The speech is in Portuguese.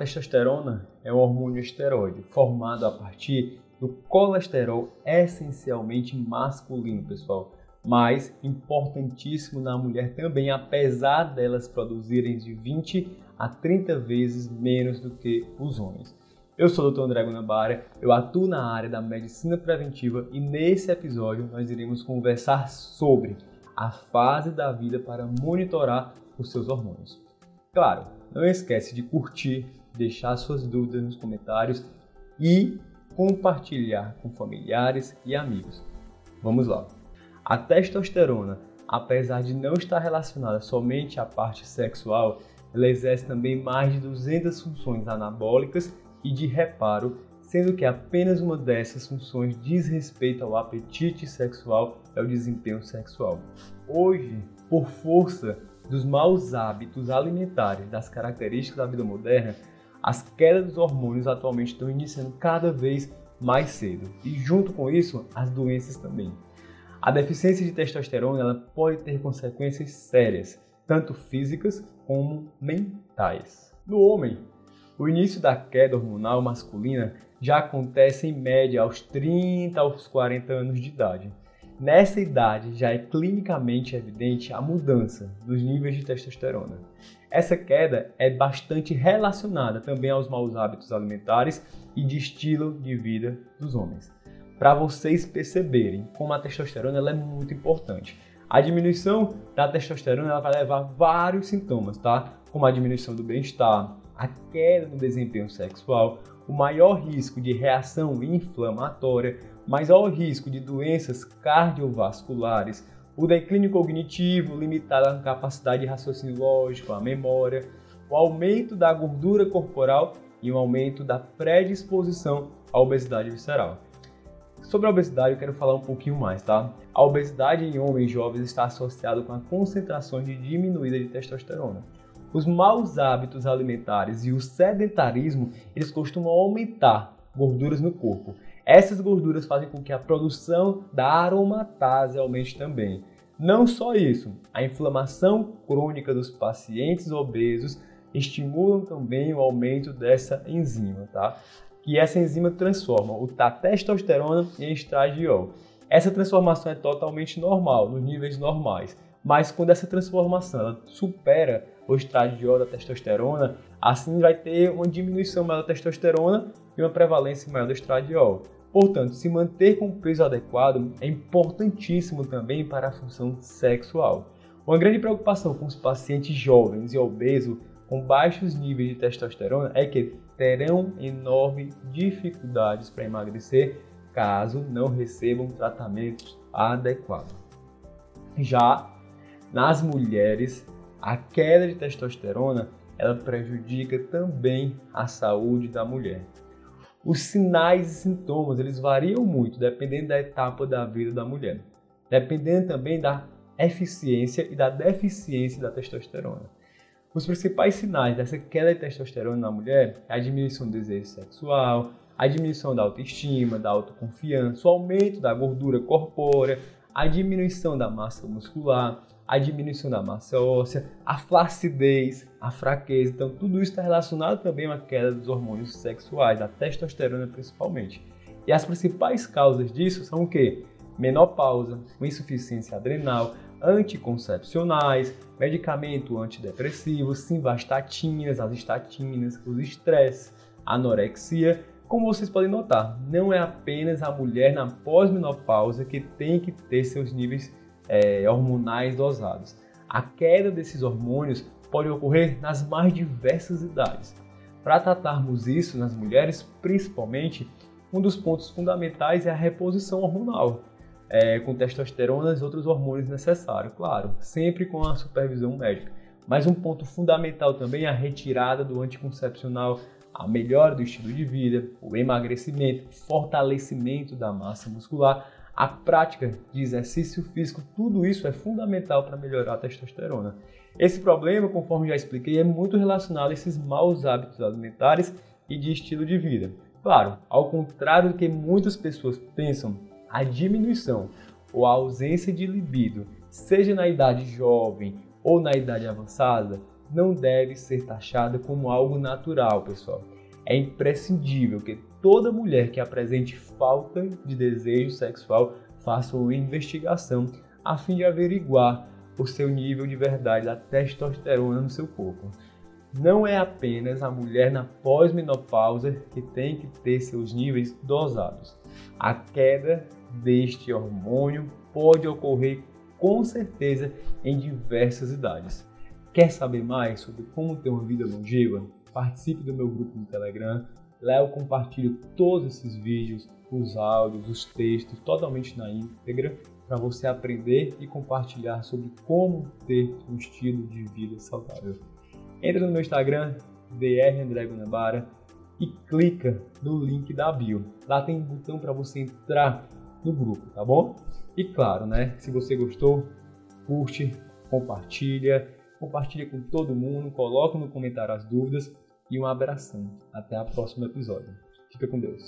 testosterona é um hormônio esteroide formado a partir do colesterol essencialmente masculino, pessoal, mas importantíssimo na mulher também, apesar delas produzirem de 20 a 30 vezes menos do que os homens. Eu sou o Dr. André Guanabara, eu atuo na área da medicina preventiva e nesse episódio nós iremos conversar sobre a fase da vida para monitorar os seus hormônios. Claro, não esquece de curtir, deixar suas dúvidas nos comentários e compartilhar com familiares e amigos. Vamos lá. A testosterona, apesar de não estar relacionada somente à parte sexual, ela exerce também mais de 200 funções anabólicas e de reparo, sendo que apenas uma dessas funções diz respeito ao apetite sexual e ao desempenho sexual. Hoje, por força dos maus hábitos alimentares, das características da vida moderna, as quedas dos hormônios atualmente estão iniciando cada vez mais cedo e junto com isso as doenças também. A deficiência de testosterona ela pode ter consequências sérias, tanto físicas como mentais. No homem, o início da queda hormonal masculina já acontece em média aos 30 aos 40 anos de idade. Nessa idade já é clinicamente evidente a mudança dos níveis de testosterona. Essa queda é bastante relacionada também aos maus hábitos alimentares e de estilo de vida dos homens. Para vocês perceberem como a testosterona ela é muito importante. A diminuição da testosterona ela vai levar vários sintomas, tá? Como a diminuição do bem-estar, a queda no desempenho sexual, o maior risco de reação inflamatória, maior risco de doenças cardiovasculares, o declínio cognitivo limitado à capacidade de raciocínio lógico, à memória, o aumento da gordura corporal e o aumento da predisposição à obesidade visceral. Sobre a obesidade eu quero falar um pouquinho mais, tá? A obesidade em homens jovens está associada com a concentração de diminuída de testosterona. Os maus hábitos alimentares e o sedentarismo, eles costumam aumentar gorduras no corpo. Essas gorduras fazem com que a produção da aromatase aumente também. Não só isso, a inflamação crônica dos pacientes obesos estimulam também o aumento dessa enzima, tá? Que essa enzima transforma o testosterona em estradiol. Essa transformação é totalmente normal, nos níveis normais. Mas quando essa transformação supera o estradiol da testosterona, assim vai ter uma diminuição maior da testosterona e uma prevalência maior do estradiol. Portanto, se manter com o peso adequado é importantíssimo também para a função sexual. Uma grande preocupação com os pacientes jovens e obesos com baixos níveis de testosterona é que terão enormes dificuldades para emagrecer caso não recebam tratamentos adequados. Já nas mulheres, a queda de testosterona ela prejudica também a saúde da mulher. Os sinais e sintomas eles variam muito dependendo da etapa da vida da mulher, dependendo também da eficiência e da deficiência da testosterona. Os principais sinais dessa queda de testosterona na mulher é a diminuição do desejo sexual, a diminuição da autoestima, da autoconfiança, o aumento da gordura corpórea, a diminuição da massa muscular, a diminuição da massa óssea, a flacidez, a fraqueza. Então, tudo isso está relacionado também à queda dos hormônios sexuais, da testosterona principalmente. E as principais causas disso são o quê? Menopausa, insuficiência adrenal, anticoncepcionais, medicamento antidepressivo, simvastatinas, as estatinas, os estresses, anorexia. Como vocês podem notar, não é apenas a mulher na pós-menopausa que tem que ter seus níveis é, hormonais dosados. A queda desses hormônios pode ocorrer nas mais diversas idades. Para tratarmos isso nas mulheres, principalmente, um dos pontos fundamentais é a reposição hormonal, é, com testosterona e outros hormônios necessários, claro, sempre com a supervisão médica. Mas um ponto fundamental também é a retirada do anticoncepcional, a melhora do estilo de vida, o emagrecimento, fortalecimento da massa muscular, a prática de exercício físico, tudo isso é fundamental para melhorar a testosterona. Esse problema, conforme já expliquei, é muito relacionado a esses maus hábitos alimentares e de estilo de vida. Claro, ao contrário do que muitas pessoas pensam, a diminuição ou a ausência de libido, seja na idade jovem ou na idade avançada, não deve ser taxada como algo natural, pessoal. É imprescindível que toda mulher que apresente falta de desejo sexual faça uma investigação a fim de averiguar o seu nível de verdade da testosterona no seu corpo. Não é apenas a mulher na pós-menopausa que tem que ter seus níveis dosados. A queda deste hormônio pode ocorrer com certeza em diversas idades. Quer saber mais sobre como ter uma vida longeva? Participe do meu grupo no Telegram. Lá eu compartilho todos esses vídeos, os áudios, os textos, totalmente na íntegra, para você aprender e compartilhar sobre como ter um estilo de vida saudável. Entra no meu Instagram, drandregunabara, e clica no link da bio. Lá tem um botão para você entrar no grupo, tá bom? E claro, né? Se você gostou, curte, compartilha, compartilha com todo mundo, coloca no comentário as dúvidas e um abração. Até o próximo episódio. Fica com Deus.